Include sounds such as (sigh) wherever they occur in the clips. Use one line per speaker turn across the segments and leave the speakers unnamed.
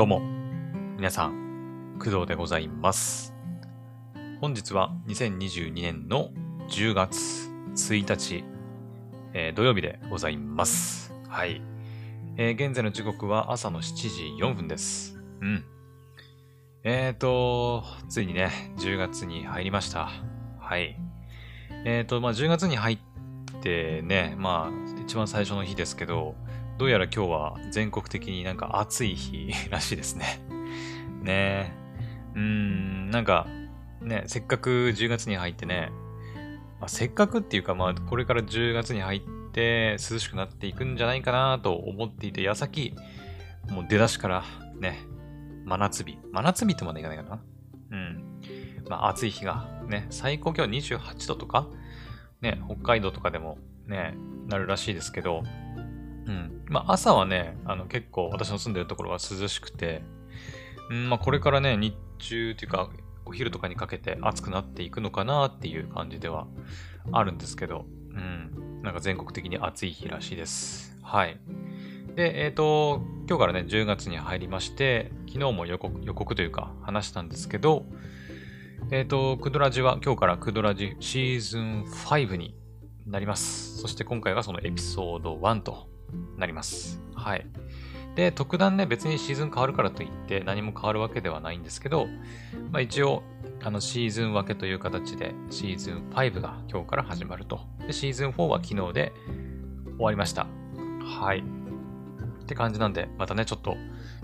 どうも、皆さん、工藤でございます。本日は2022年の10月1日、えー土曜日でございます。はい。えー現在の時刻は朝の7時4分です。うん。えーと、ついにね、10月に入りました。はい。えーと、まあ、10月に入ってね、まあ、一番最初の日ですけど、どうやら今日は全国的になんか暑い日らしいですね。(laughs) ねえ。うーん、なんか、ね、せっかく10月に入ってね、まあ、せっかくっていうか、まあ、これから10月に入って涼しくなっていくんじゃないかなと思っていて、矢先、もう出だしからね、真夏日。真夏日ってまでいかないかな。うん。まあ、暑い日がね、最高気温28度とか、ね、北海道とかでもね、なるらしいですけど、うん。まあ、朝はね、あの、結構私の住んでるところは涼しくて、うん、まあ、これからね、日中っていうか、お昼とかにかけて暑くなっていくのかなっていう感じではあるんですけど、うん。なんか全国的に暑い日らしいです。はい。で、えっ、と、今日からね、10月に入りまして、昨日も予告、予告というか話したんですけど、えっ、と、クドラジは今日からクドラジシーズン5になります。そして今回がそのエピソード1となります。はい。で、特段ね、別にシーズン変わるからといって何も変わるわけではないんですけど、まあ一応、あのシーズン分けという形でシーズン5が今日から始まると。で、シーズン4は昨日で終わりました。はい。って感じなんで、またね、ちょっと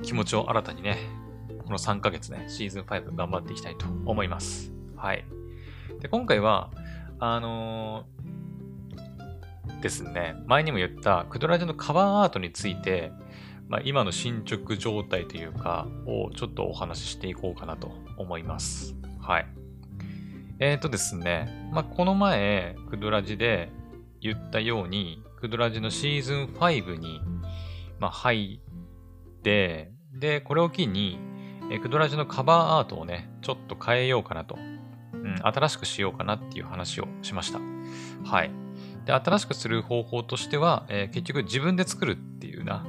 気持ちを新たにね、この3ヶ月ね、シーズン5頑張っていきたいと思います。はい。で、今回は、あのーですね、前にも言ったクドラジのカバーアートについて、まあ、今の進捗状態というか、をちょっとお話ししていこうかなと思います。はい。えーとですね、まあ、この前、クドラジで言ったように、クドラジのシーズン5に、まあ、入って、で、これを機に、えクドラジのカバーアートをね、ちょっと変えようかなと。うん、新しくしようかなっていう話をしました。はい。で、新しくする方法としては、えー結局自分で作るっていうな、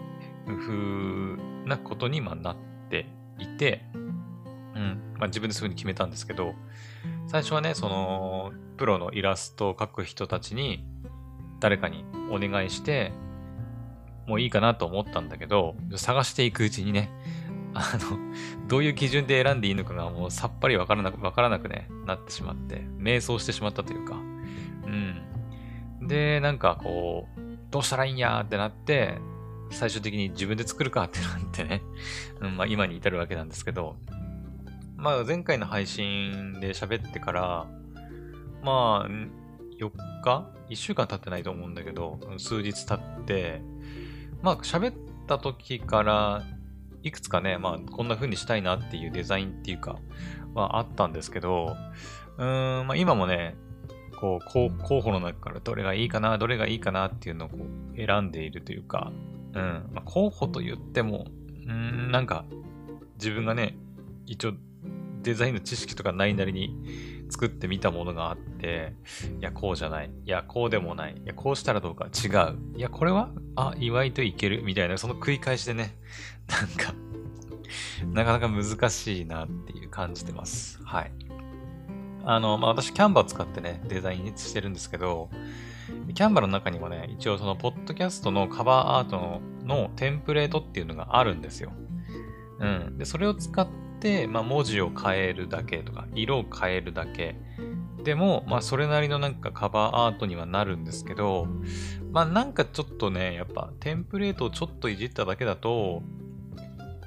風なことにまなっていて、うん、まあ自分でそういうふうに決めたんですけど、最初はね、その、プロのイラストを描く人たちに、誰かにお願いして、もういいかなと思ったんだけど、探していくうちにね、あの、どういう基準で選んでいいのかがもうさっぱりわからなく、わからなくね、なってしまって、迷走してしまったというか、うん。で、なんかこう、どうしたらいいんやってなって、最終的に自分で作るかってなってね、(laughs) うん、まあ今に至るわけなんですけど、まあ前回の配信で喋ってから、まあ、4日 ?1 週間経ってないと思うんだけど、数日経って、まあ喋った時から、いくつかね、まあこんな風にしたいなっていうデザインっていうか、はあったんですけど、うーん、まあ今もね、こう、候補の中からどれがいいかな、どれがいいかなっていうのをこう選んでいるというか、うん、まあ、候補と言っても、うん、なんか、自分がね、一応、デザインの知識とかないなりに作ってみたものがあって、いや、こうじゃない。いや、こうでもない。いや、こうしたらどうか。違う。いや、これは、あ、意外といける。みたいな、その繰り返しでね、なんか、なかなか難しいなっていう感じてます。はい。あの、まあ、私、キャンバー使ってね、デザインしてるんですけど、キャンバーの中にもね、一応その、ポッドキャストのカバーアートのテンプレートっていうのがあるんですよ。うん。で、それを使って、まあ、文字を変えるだけとか、色を変えるだけ。でも、まあ、それなりのなんかカバーアートにはなるんですけど、まあ、なんかちょっとね、やっぱ、テンプレートをちょっといじっただけだと、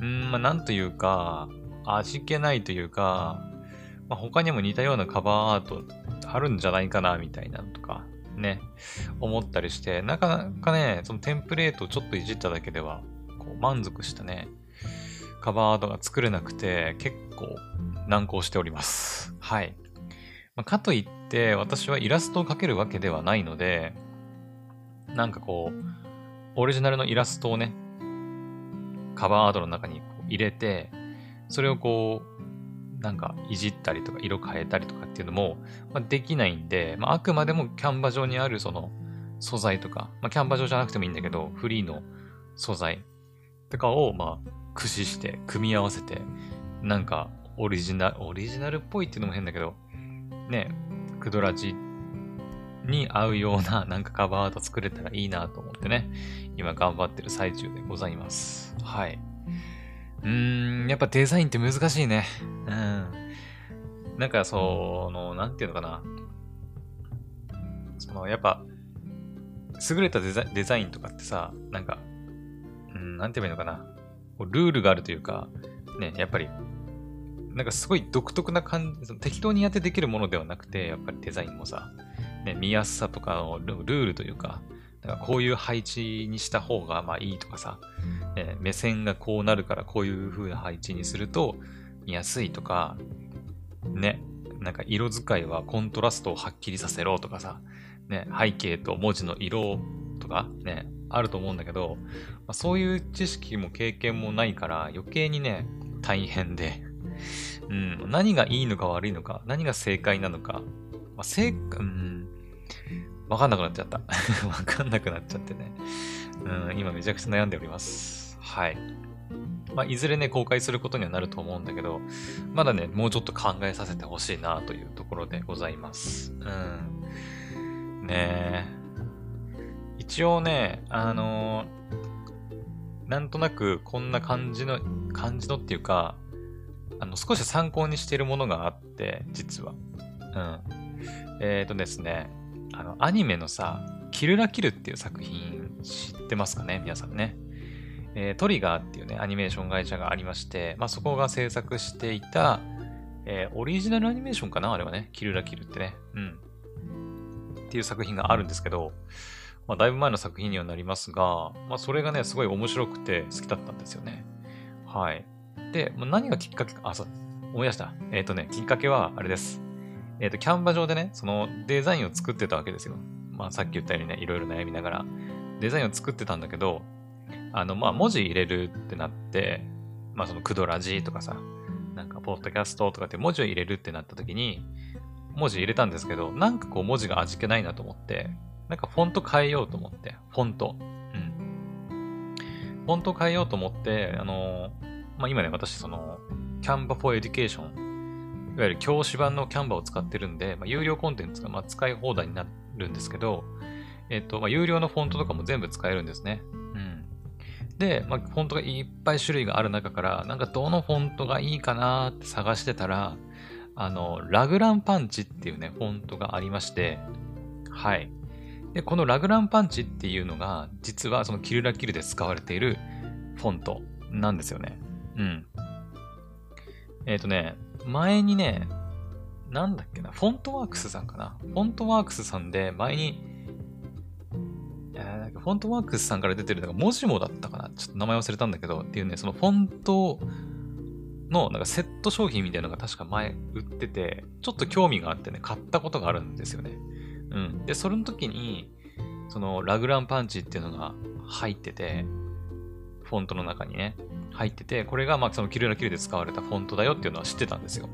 うーん、まあ、なんというか、味気ないというか、まあ、他にも似たようなカバーアートあるんじゃないかな、みたいなとか、ね、思ったりして、なかなかね、そのテンプレートをちょっといじっただけでは、こう満足したね、カバーアートが作れなくて、結構難航しております。はい。まあ、かといって、私はイラストを描けるわけではないので、なんかこう、オリジナルのイラストをね、カバーアートの中に入れて、それをこう、なんかいじったりとか色変えたりとかっていうのも、まあ、できないんで、まあ、あくまでもキャンバ上にあるその素材とか、まあ、キャンバ上じゃなくてもいいんだけど、フリーの素材とかを、まあ、駆使して組み合わせて、なんかオリジナル、オリジナルっぽいっていうのも変だけど、ね、クドラジに合うような (laughs) なんかカバーアート作れたらいいなと思ってね、今頑張ってる最中でございます。はい。うーん、やっぱデザインって難しいね。うん。なんかその、なんていうのかな。その、やっぱ、優れたデザデザインとかってさ、なんか、うん、なんて言えばいいのかな。ルールがあるというか、ね、やっぱり、なんかすごい独特な感じ、適当にやってできるものではなくて、やっぱりデザインもさ、ね、見やすさとかのルールというか、だからこういう配置にした方がまあいいとかさ、え目線がこうなるからこういう風な配置にすると見やすいとか、ね、なんか色使いはコントラストをはっきりさせろとかさ、ね、背景と文字の色とかね、あると思うんだけど、まあ、そういう知識も経験もないから余計にね、大変で、(laughs) うん、何がいいのか悪いのか、何が正解なのか、まあ、正、うん、わかんなくなっちゃった。(laughs) わかんなくなっちゃってね。うん、今めちゃくちゃ悩んでおります。はい。まあ、いずれね、公開することにはなると思うんだけど、まだね、もうちょっと考えさせてほしいなというところでございます。うん。ねえ一応ね、あのー、なんとなくこんな感じの、感じのっていうか、あの、少し参考にしているものがあって、実は。うん。えっ、ー、とですね、あの、アニメのさ、キルラキルっていう作品知ってますかね？皆さんね。えー、トリガーっていうね、アニメーション会社がありまして、まあ、そこが制作していた、えー、オリジナルアニメーションかな？あれはね。キルラキルってね。うん。っていう作品があるんですけど、まあ、だいぶ前の作品にはなりますが、まあ、それがね、すごい面白くて好きだったんですよね。はい。で、まあ、何がきっかけか、あ、そう、思い出した。えっ、ー、とね、きっかけは、あれです。えっ、ー、と、キャンバ上でね、そのデザインを作ってたわけですよ。まあ、さっき言ったようにね、いろいろ悩みながら、デザインを作ってたんだけど、あの、まあ、文字入れるってなって、まあ、その、クドラジとかさ、なんか、ポッドキャストとかって文字を入れるってなった時に、文字入れたんですけど、なんかこう文字が味気ないなと思って、なんかフォント変えようと思って、フォント。うん。フォント変えようと思って、あのまあ、今ね、私その、Canva for Education、いわゆる教師版の Canva を使ってるんで、まあ、有料コンテンツがま使い放題になるんですけど、えっ、と、まあ、有料のフォントとかも全部使えるんですね。うん。で、まあ、フォントがいっぱい種類がある中から、なんかどのフォントがいいかなって探してたら、あの、ラグランパンチっていうね、フォントがありまして、はい。で、このラグランパンチっていうのが、実はそのキルラキルで使われているフォントなんですよね。うん。えっ、ー、とね、前にね、なんだっけな、フォントワークスさんかな。フォントワークスさんで前に、えー、フォントワークスさんから出てるのが、文字もだったかな。ちょっと名前忘れたんだけど、っていうね、そのフォントのなんかセット商品みたいなのが確か前売ってて、ちょっと興味があってね、買ったことがあるんですよね。うん。で、それの時に、そのラグランパンチっていうのが入ってて、フォントの中にね、入ってて、これがまあそのキルラキルで使われたフォントだよっていうのは知ってたんですよ。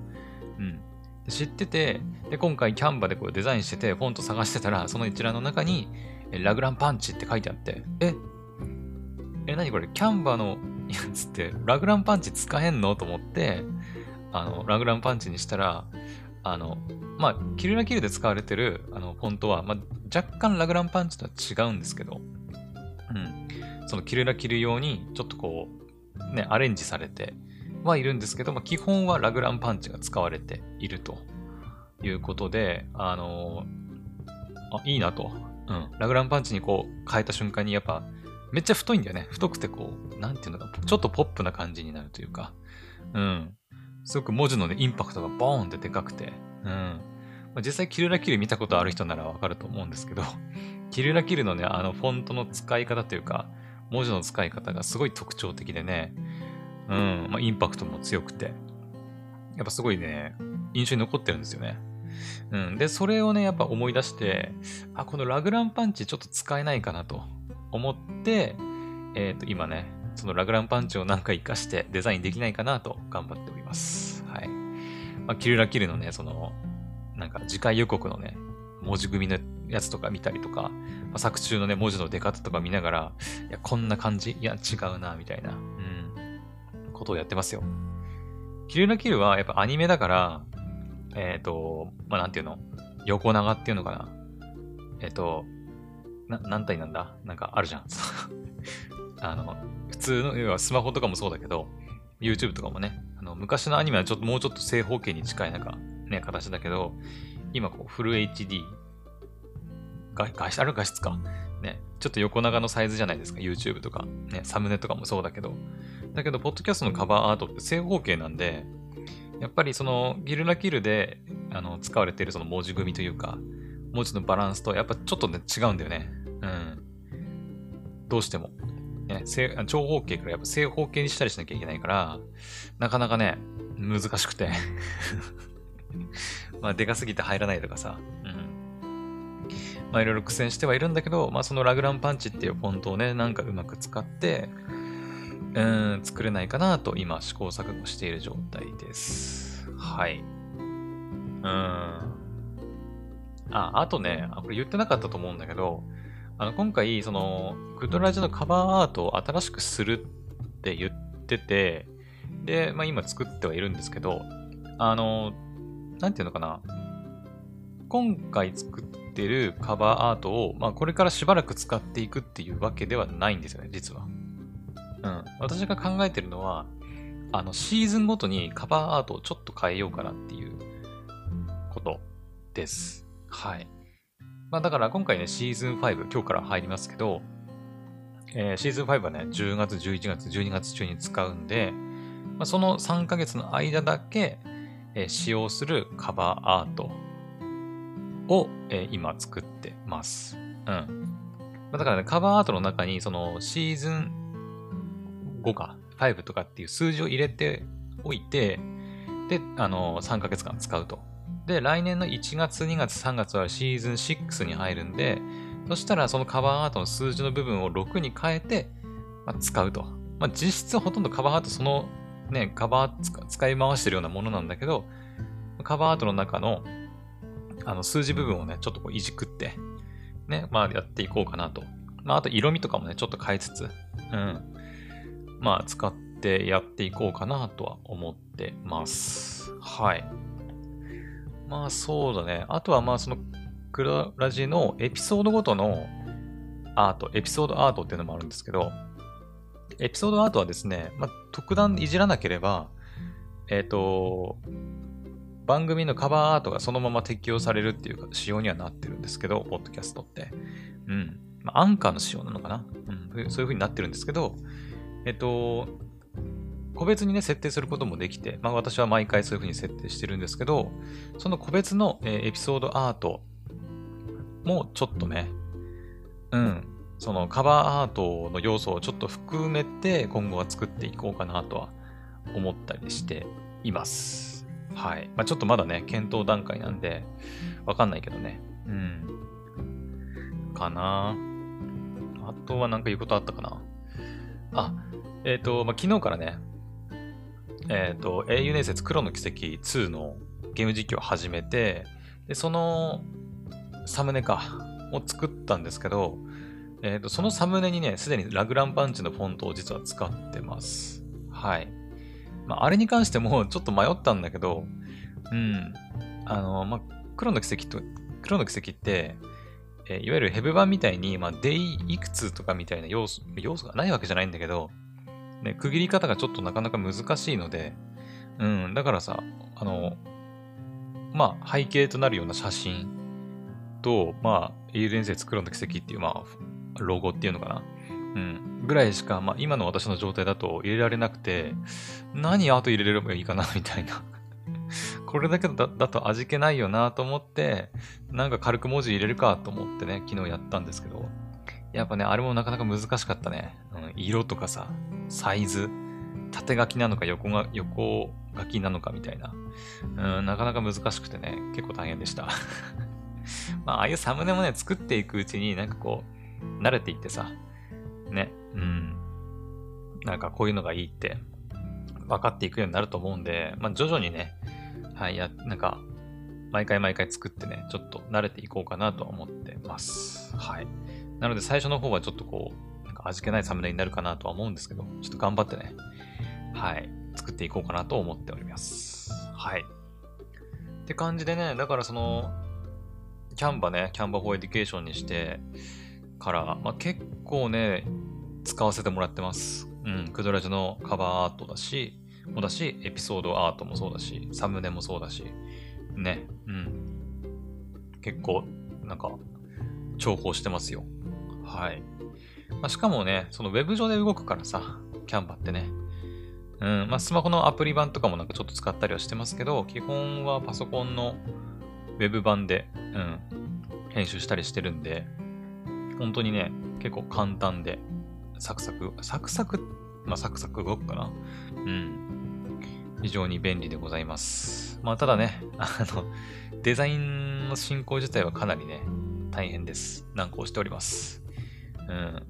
うん。知ってて、で、今回キャンバでこうデザインしてて、フォント探してたら、その一覧の中に、ラグランパンチって書いてあって、ええ、何これ？キャンバのやつって、ラグランパンチ使えんの？と思って、あの、ラグランパンチにしたら、あの、まあ、キルラキルで使われてる、あの、フォントは、まあ、若干ラグランパンチとは違うんですけど、うん。そのキルラキル用に、ちょっとこう、ね、アレンジされてはいるんですけど、まあ、基本はラグランパンチが使われているということで、あのあ、いいなと。うん。ラグランパンチにこう変えた瞬間にやっぱめっちゃ太いんだよね。太くてこう、なんていうのか、ちょっとポップな感じになるというか、うん。すごく文字のね、インパクトがボーンってでかくて、うん。ま、実際、キルラキル見たことある人ならわかると思うんですけど、キルラキルのね、あの、フォントの使い方というか、文字の使い方がすごい特徴的でね、うん、まあ、インパクトも強くて、やっぱすごいね、印象に残ってるんですよね。うん。で、それをね、やっぱ思い出して、あ、このラグランパンチちょっと使えないかなと。思って、えっ、ー、と、今ね、そのラグランパンチをなんか活かしてデザインできないかなと頑張っております。はい。まあ、キルラキルのね、その、なんか次回予告のね、文字組みのやつとか見たりとか、あ、作中のね、文字の出方とか見ながら、いや、こんな感じ？いや、違うな、みたいな。うん。ことをやってますよ。キルラキルはやっぱアニメだから、えっ、ー、と、まあ、なんていうの？横長っていうのかな？えっ、ー、と、な、何体なんだ？なんかあるじゃん。(laughs) あの、普通の、要はスマホとかもそうだけど、YouTube とかもね、あの昔のアニメはちょっともうちょっと正方形に近いなんかね、形だけど、今こうフル HD、画画質、ある画質か。ね、ちょっと横長のサイズじゃないですか。YouTube とか、ね、サムネとかもそうだけど。だけど、ポッドキャストのカバーアートって正方形なんで、やっぱりそのギルラキルであの使われているその文字組みというか、文字のバランスとやっぱちょっとね違うんだよね。うん。どうしても。ね、正長方形からやっぱ正方形にしたりしなきゃいけないから、なかなかね、難しくて (laughs) まあ、でかすぎて入らないとかさ、まあ、いろいろ苦戦してはいるんだけど、まあ、そのラグランパンチっていうフォントをね、なんかうまく使って、うん、作れないかなと今試行錯誤している状態です。はい。うん。あ、あとね、これ言ってなかったと思うんだけど、あの、今回、その、グッドラジのカバーアートを新しくするって言ってて、で、まあ今作ってはいるんですけど、あの、なんていうのかな。今回作ってるカバーアートを、まあこれからしばらく使っていくっていうわけではないんですよね、実は。うん。私が考えてるのは、あの、シーズンごとにカバーアートをちょっと変えようかなっていうことです。はい。まあだから今回ね、シーズン5、今日から入りますけど、えー、シーズン5はね、10月、11月、12月中に使うんで、まあ、その3ヶ月の間だけ、えー、使用するカバーアートを、えー、今作ってます。うん。だからね、カバーアートの中に、そのシーズン5か、5とかっていう数字を入れておいて、で、あの、3ヶ月間使うと。で、来年の1月、2月、3月はシーズン6に入るんで、そしたらそのカバーアートの数字の部分を6に変えて、まあ、使うと。まあ、実質ほとんどカバーアートそのね、カバー使い回してるようなものなんだけど、カバーアートの中のあの数字部分をね、ちょっとこういじくって、ね、まあやっていこうかなと。まああと色味とかもね、ちょっと変えつつ、うん。まあ使ってやっていこうかなとは思ってます。はい。まあそうだね。あとはまあそのクララジのエピソードごとのアート、エピソードアートっていうのもあるんですけど、エピソードアートはですね、まあ、特段いじらなければ、えっ、ー、と、番組のカバーアートがそのまま適用されるっていう仕様にはなってるんですけど、ポッドキャストって。うん。まあ、アンカーの仕様なのかな、うん、そういう風になってるんですけど、えっ、と、個別にね、設定することもできて、まあ私は毎回そういう風に設定してるんですけど、その個別の、えー、エピソードアートもちょっとね、うん、そのカバーアートの要素をちょっと含めて今後は作っていこうかなとは思ったりしています。はい。まあ、ちょっとまだね、検討段階なんで、わかんないけどね。うん。かなあとはなんか言うことあったかなあ、えっ、ー、と、まあ、昨日からね、えっ、ー、と、英雄伝説黒の奇跡2のゲーム実況を始めて、で、そのサムネか、を作ったんですけど、えっ、ー、と、そのサムネにね、すでにラグランパンチのフォントを実は使ってます。はい。まあ、あれに関しても (laughs) ちょっと迷ったんだけど、うん。あの、まあ、黒の奇跡と、黒の奇跡って、えー、いわゆるヘブ版みたいに、まあ、デイいくつとかみたいな要素、要素がないわけじゃないんだけど、ね、区切り方がちょっとなかなか難しいので、うん、だからさ、あの、まあ、背景となるような写真と、まあ、英雄伝説黒の奇跡っていう、まあ、ロゴっていうのかな。うん。ぐらいしか、まあ、今の私の状態だと入れられなくて、何アート入れればいいかな、みたいな。(laughs) これだけだだと味気ないよなと思って、なんか軽く文字入れるかと思ってね、昨日やったんですけど、やっぱね、あれもなかなか難しかったね。うん、色とかさ、サイズ、縦書きなのか横が横書きなのかみたいな。うん、なかなか難しくてね、結構大変でした。(laughs) まあ、ああいうサムネもね、作っていくうちになんかこう、慣れていってさ、ね、うん。なんかこういうのがいいって分かっていくようになると思うんで、まあ徐々にね、はい、や、なんか、毎回毎回作ってね、ちょっと慣れていこうかなとは思ってます。はい。なので最初の方はちょっとこう、なんか味気ないサムネになるかなとは思うんですけど、ちょっと頑張ってね、はい、作っていこうかなと思っております。はい。って感じでね、だからその、Canva ね、 Canva for Education にしてから、まあ、結構ね、使わせてもらってます。うん、クドラジのカバーアートだし、もだし、エピソードアートもそうだし、サムネもそうだし、ね、うん。結構、なんか、重宝してますよ。はい。まあ、しかもね、そのウェブ上で動くからさ、 Canva ってね。うん、まあ、スマホのアプリ版とかもなんかちょっと使ったりはしてますけど、基本はパソコンのウェブ版で、うん、編集したりしてるんで、本当にね、結構簡単で、サクサク、サクサク、まあ、サクサク動くかな。うん。非常に便利でございます。まあ、ただね、あの、デザインの進行自体はかなりね、大変です。難航しております。うん。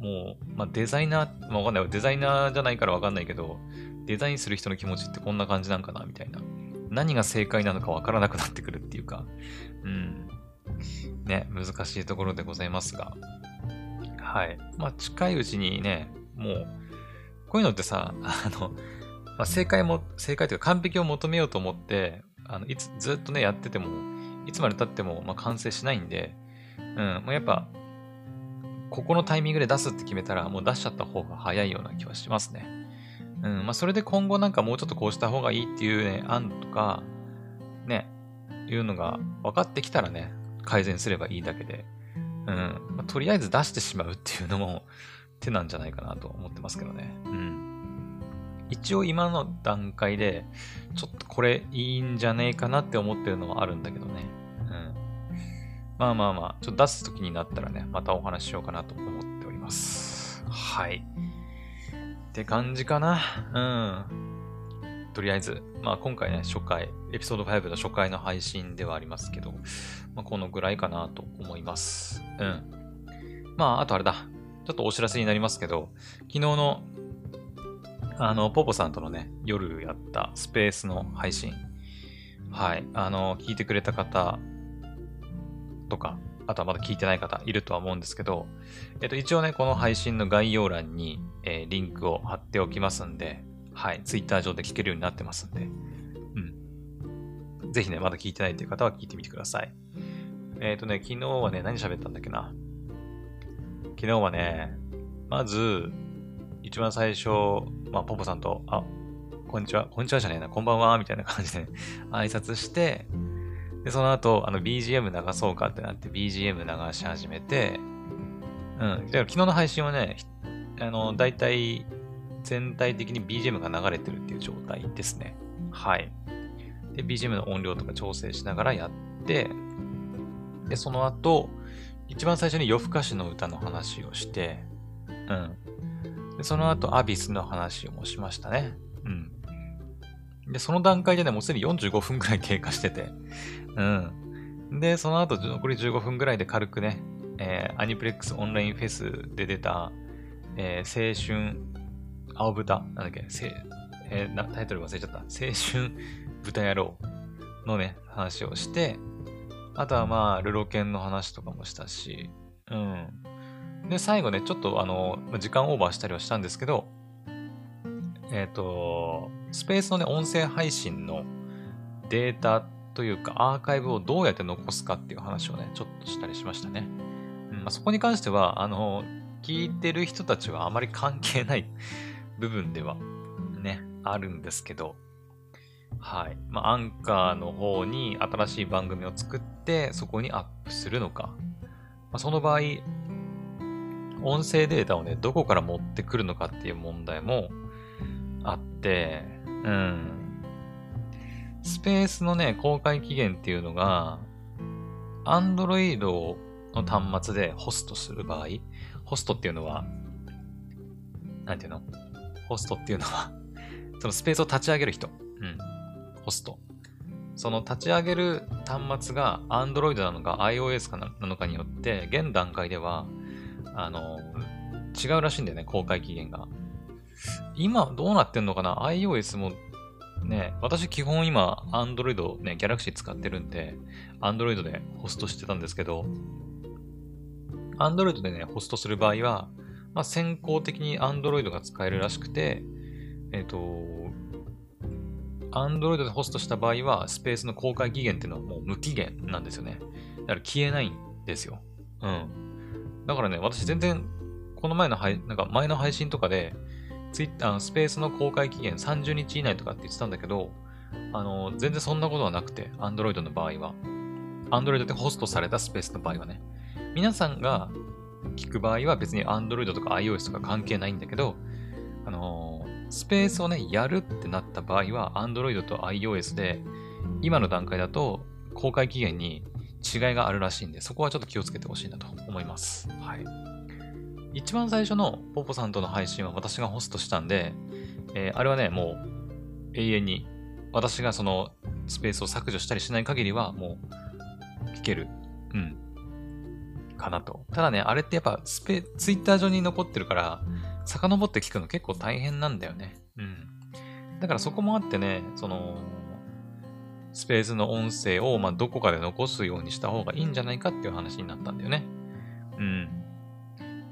もう、まあ、デザイナー、まあ、わかんない。デザイナーじゃないからわかんないけど、デザインする人の気持ちってこんな感じなんかなみたいな。何が正解なのかわからなくなってくるっていうか、うん。ね、難しいところでございますが。はい。まあ、近いうちにね、もう、こういうのってさ、(laughs) あの、まあ、正解も、正解というか完璧を求めようと思って、あの、いつ、ずっとね、やってても、いつまで経っても、まあ、完成しないんで、うん、もうやっぱ、ここのタイミングで出すって決めたら、もう出しちゃった方が早いような気はしますね。うん、まあ、それで今後なんかもうちょっとこうした方がいいっていうね、案とか、ね、いうのが分かってきたらね、改善すればいいだけで、うん、まあ、とりあえず出してしまうっていうのも (laughs) 手なんじゃないかなと思ってますけどね。うん。一応今の段階で、ちょっとこれいいんじゃねえかなって思ってるのはあるんだけどね。うん。まあまあまあ、ちょっと出す時になったらね、またお話ししようかなと思っております。はい。って感じかな。うん。とりあえず、まあ今回ね、初回、エピソード5の初回の配信ではありますけど、まあこのぐらいかなと思います。うん。まあ、あとあれだ。ちょっとお知らせになりますけど、昨日の、あの、ポポさんとのね、夜やったスペースの配信。はい。あの、聞いてくれた方とか、あとはまだ聞いてない方いるとは思うんですけど、えっと、一応ね、この配信の概要欄に、えー、リンクを貼っておきますんで、はい、ツイッター上で聞けるようになってますんで、うん。ぜひね、まだ聞いてないという方は聞いてみてください。えっ、ー、とね、昨日はね、何喋ったんだっけな？昨日はね、まず、一番最初、まあ、ポポさんと、あ、こんにちは、こんにちはじゃねえな、こんばんは、みたいな感じで挨拶して、で、その後、あの、BGM 流そうかってなって BGM 流し始めて、うん。だから昨日の配信はね、あの、大体、全体的に BGM が流れてるっていう状態ですね。はい。で、BGM の音量とか調整しながらやって、で、その後、一番最初に夜更かしの歌の話をして、うん。で、その後、アビスの話をもしましたね。うん。で、その段階でね、もうすでに45分くらい経過してて、うん。で、その後、残り15分ぐらいで軽くね、えー、アニプレックスオンラインフェスで出た、えー、青春、青豚、なんだっけ、せえー、なタイトル忘れちゃった。青春豚野郎のね、話をして、あとはまあ、ルロケンの話とかもしたし、うん。で、最後ね、ちょっとあの、時間オーバーしたりはしたんですけど、えっ、ー、と、スペースのね、音声配信のデータというかアーカイブをどうやって残すかっていう話をね、ちょっとしたりしましたね。うんまあ、そこに関しては、あの、聞いてる人たちはあまり関係ない部分ではね、あるんですけど、はい。まあ、アンカーの方に新しい番組を作って、そこにアップするのか。まあ、その場合、音声データをね、どこから持ってくるのかっていう問題もあって、うん。スペースのね、公開期限っていうのが、Android の端末でホストする場合、ホストっていうのは、なんていうの？ホストっていうのはそのスペースを立ち上げる人。うん。ホスト。その立ち上げる端末が Android なのか iOS かなのかによって、現段階では、あの、違うらしいんだよね、公開期限が。今どうなってんのかな ?iOS もね、私基本今、Android ね、Galaxy 使ってるんで、Android でホストしてたんですけど、Android でね、ホストする場合は、まあ、先行的に Android が使えるらしくて、えっ、と、Android でホストした場合は、スペースの公開期限っていうのはもう無期限なんですよね。だから消えないんですよ。うん。だからね、私全然、この前の配、なんか前の配信とかで、ツイッター、スペースの公開期限30日以内とかって言ってたんだけど、あの、全然そんなことはなくて、Android の場合は。Android でホストされたスペースの場合はね。皆さんが聞く場合は別に Android とか iOS とか関係ないんだけど、あのー、スペースをね、やるってなった場合は Android と iOS で、今の段階だと公開期限に違いがあるらしいんで、そこはちょっと気をつけてほしいなと思います。はい。一番最初のポポさんとの配信は私がホストしたんで、えー、あれはね、もう永遠に私がそのスペースを削除したりしない限りはもう聞ける。うん。かなと。ただね、あれってやっぱスペ、ツイッター上に残ってるから、遡って聞くの結構大変なんだよね。うん。だからそこもあってね、その、スペースの音声を、まあ、どこかで残すようにした方がいいんじゃないかっていう話になったんだよね。うん。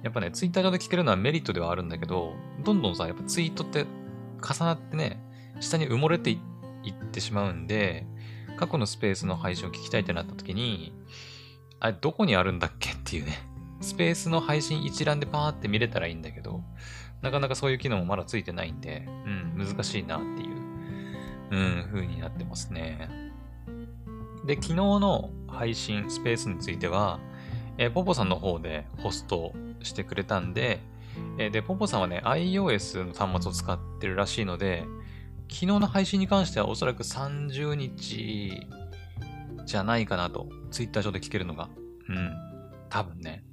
やっぱね、ツイッター上で聞けるのはメリットではあるんだけど、どんどんさ、やっぱツイートって重なってね、下に埋もれていってしまうんで、過去のスペースの配信を聞きたいってなった時に、あれ、どこにあるんだっけっていうね。スペースの配信一覧でパーって見れたらいいんだけど、なかなかそういう機能もまだついてないんで、うん、難しいなっていう、うん、風になってますね。で、昨日の配信、スペースについては、えー、ポポさんの方でホストしてくれたんで、えー、で、ポポさんはね、iOS の端末を使ってるらしいので、昨日の配信に関してはおそらく30日じゃないかなと。ツイッター上で聞けるのが。うん。多分ね。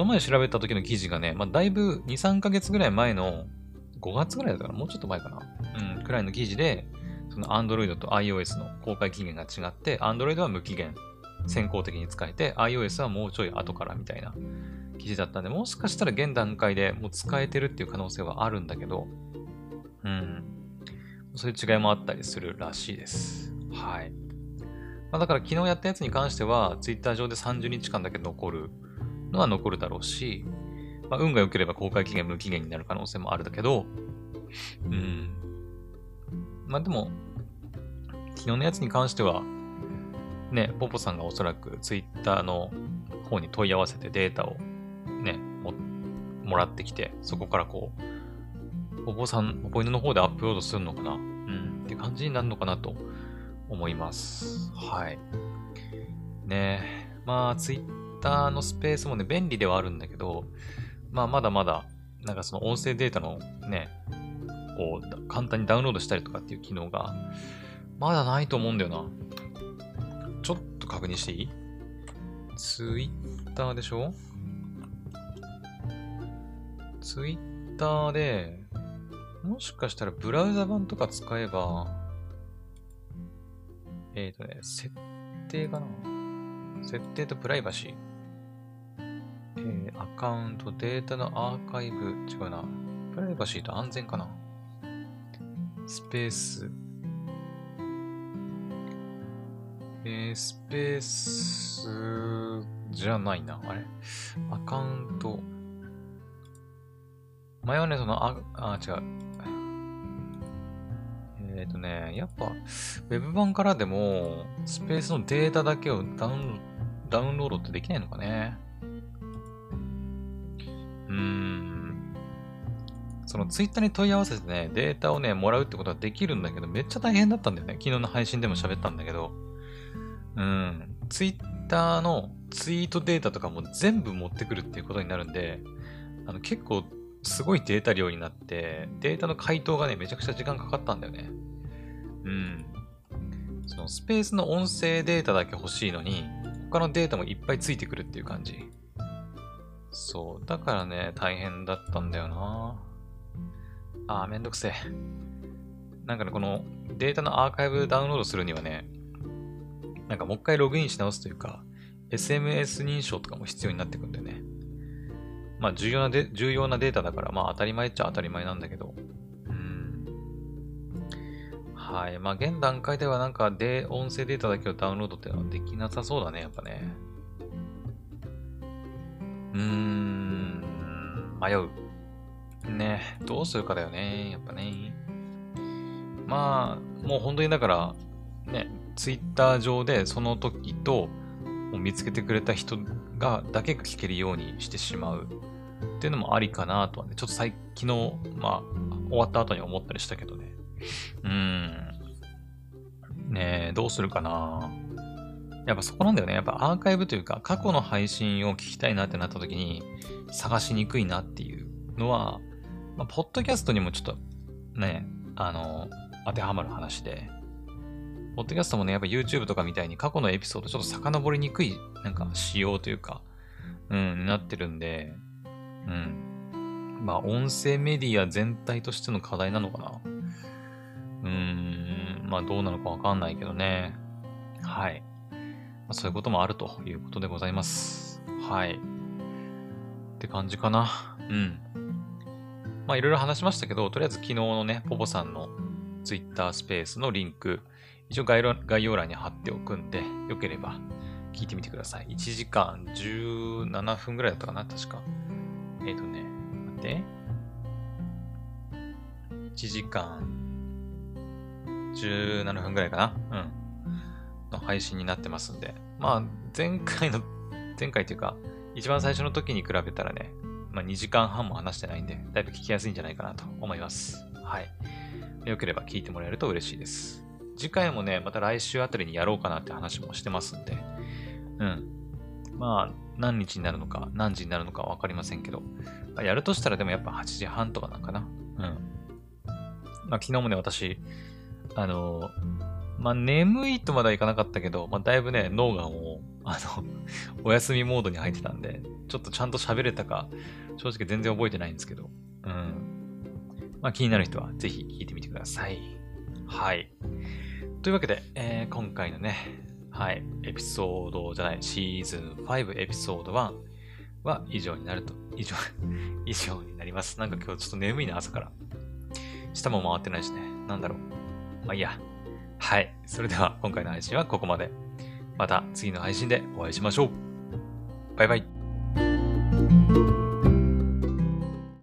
この前調べた時の記事がね、まあ、だいぶ2、3ヶ月ぐらい前の5月ぐらいだかなもうちょっと前かなうん、くらいの記事で、その Android と iOS の公開期限が違って、Android は無期限、先行的に使えて、iOS はもうちょい後からみたいな記事だったんで、もしかしたら現段階でもう使えてるっていう可能性はあるんだけど、うん。そういう違いもあったりするらしいです。はい。まあ、だから昨日やったやつに関しては、Twitter 上で30日間だけ残るのは残るだろうし、まあ、運が良ければ公開期限無期限になる可能性もあるだけど、うん。まあでも、昨日のやつに関しては、ね、ポポさんがおそらく Twitter の方に問い合わせてデータをね、ももらってきて、そこからこう、ポポさん、ポポ犬の方でアップロードするのかなうん、って感じになるのかなと思います。はい。ねまあ、ツイッターのスペースもね、便利ではあるんだけど、まあ、まだまだ、なんかその音声データのね、こう、簡単にダウンロードしたりとかっていう機能が、まだないと思うんだよな。ちょっと確認していい？ツイッターでしょ？ツイッターで、もしかしたらブラウザ版とか使えば、えっ、ー、とね、設定かな？設定とプライバシー。アカウント、データのアーカイブ、違うな。プライバシーと安全かなスペース。えー、スペースじゃないな。あれ？アカウント。前はね、その、あ、あ、違う。えっ、ー、とね、やっぱ、Web 版からでも、スペースのデータだけをダウンダウンロードってできないのかね。うーん。そのツイッターに問い合わせてね、データをね、もらうってことはできるんだけど、めっちゃ大変だったんだよね。昨日の配信でも喋ったんだけど。うん。ツイッターのツイートデータとかも全部持ってくるっていうことになるんで、あの結構すごいデータ量になって、データの回答がね、めちゃくちゃ時間かかったんだよね。うん。そのスペースの音声データだけ欲しいのに、他のデータもいっぱいついてくるっていう感じ。そう。だからね、大変だったんだよな。あー、めんどくせえ。なんかね、このデータのアーカイブダウンロードするにはね、なんかもう一回ログインし直すというか、SMS 認証とかも必要になってくんだよね。まあ重要なで重要なデータだから、まあ当たり前っちゃ当たり前なんだけど、うんはい。まあ、現段階ではなんか、で、音声データだけをダウンロードってのはできなさそうだね、やっぱね。迷う。ね、どうするかだよね、やっぱね。まあ、もう本当にだから、ね、ツイッター上でその時と見つけてくれた人が、だけが聞けるようにしてしまうっていうのもありかなとはね、ちょっと最昨日、まあ、終わった後に思ったりしたけどね。うーん。ねえ、どうするかなやっぱそこなんだよね。やっぱアーカイブというか、過去の配信を聞きたいなってなった時に、探しにくいなっていうのは、まあ、ポッドキャストにもちょっと、ね、あの、当てはまる話で、ポッドキャストもね、やっぱ YouTube とかみたいに過去のエピソードちょっと遡りにくい、なんか仕様というか、うん、なってるんで、うん。まあ、音声メディア全体としての課題なのかな。うーん、まあ、どうなのかわかんないけどね。はい。まあ、そういうこともあるということでございます。はい。って感じかな。うん。まあ、いろいろ話しましたけど、とりあえず昨日のね、ポポさんの Twitter スペースのリンク、一応概要欄に貼っておくんで、よければ聞いてみてください。1時間17分ぐらいだったかな、確か。えっ、ー、とね、待って。1時間17分ぐらいかなうん。の配信になってますんで。まあ、前回の、(laughs) 前回というか、一番最初の時に比べたらね、まあ2時間半も話してないんで、だいぶ聞きやすいんじゃないかなと思います。はい。よければ聞いてもらえると嬉しいです。次回もね、また来週あたりにやろうかなって話もしてますんで、うん。まあ、何日になるのか、何時になるのかわかりませんけど、まあ、やるとしたらでもやっぱ8時半とかなんかな。うん。まあ、昨日もね、私、あの、まあ、眠いとまだいかなかったけど、まあ、だいぶね、脳がもう、あの、(laughs) お休みモードに入ってたんで、ちょっとちゃんと喋れたか、正直全然覚えてないんですけど、うん。まあ、気になる人はぜひ聞いてみてください。はい。というわけで、えー、今回のね、はい、エピソードじゃない、シーズン5エピソード1は以上になると、以上、(laughs) 以上になります。なんか今日ちょっと眠いな、朝から。下も回ってないしね。なんだろう。まあいいや。はい。それでは今回の配信はここまで。また次の配信でお会いしましょう。バイバイ。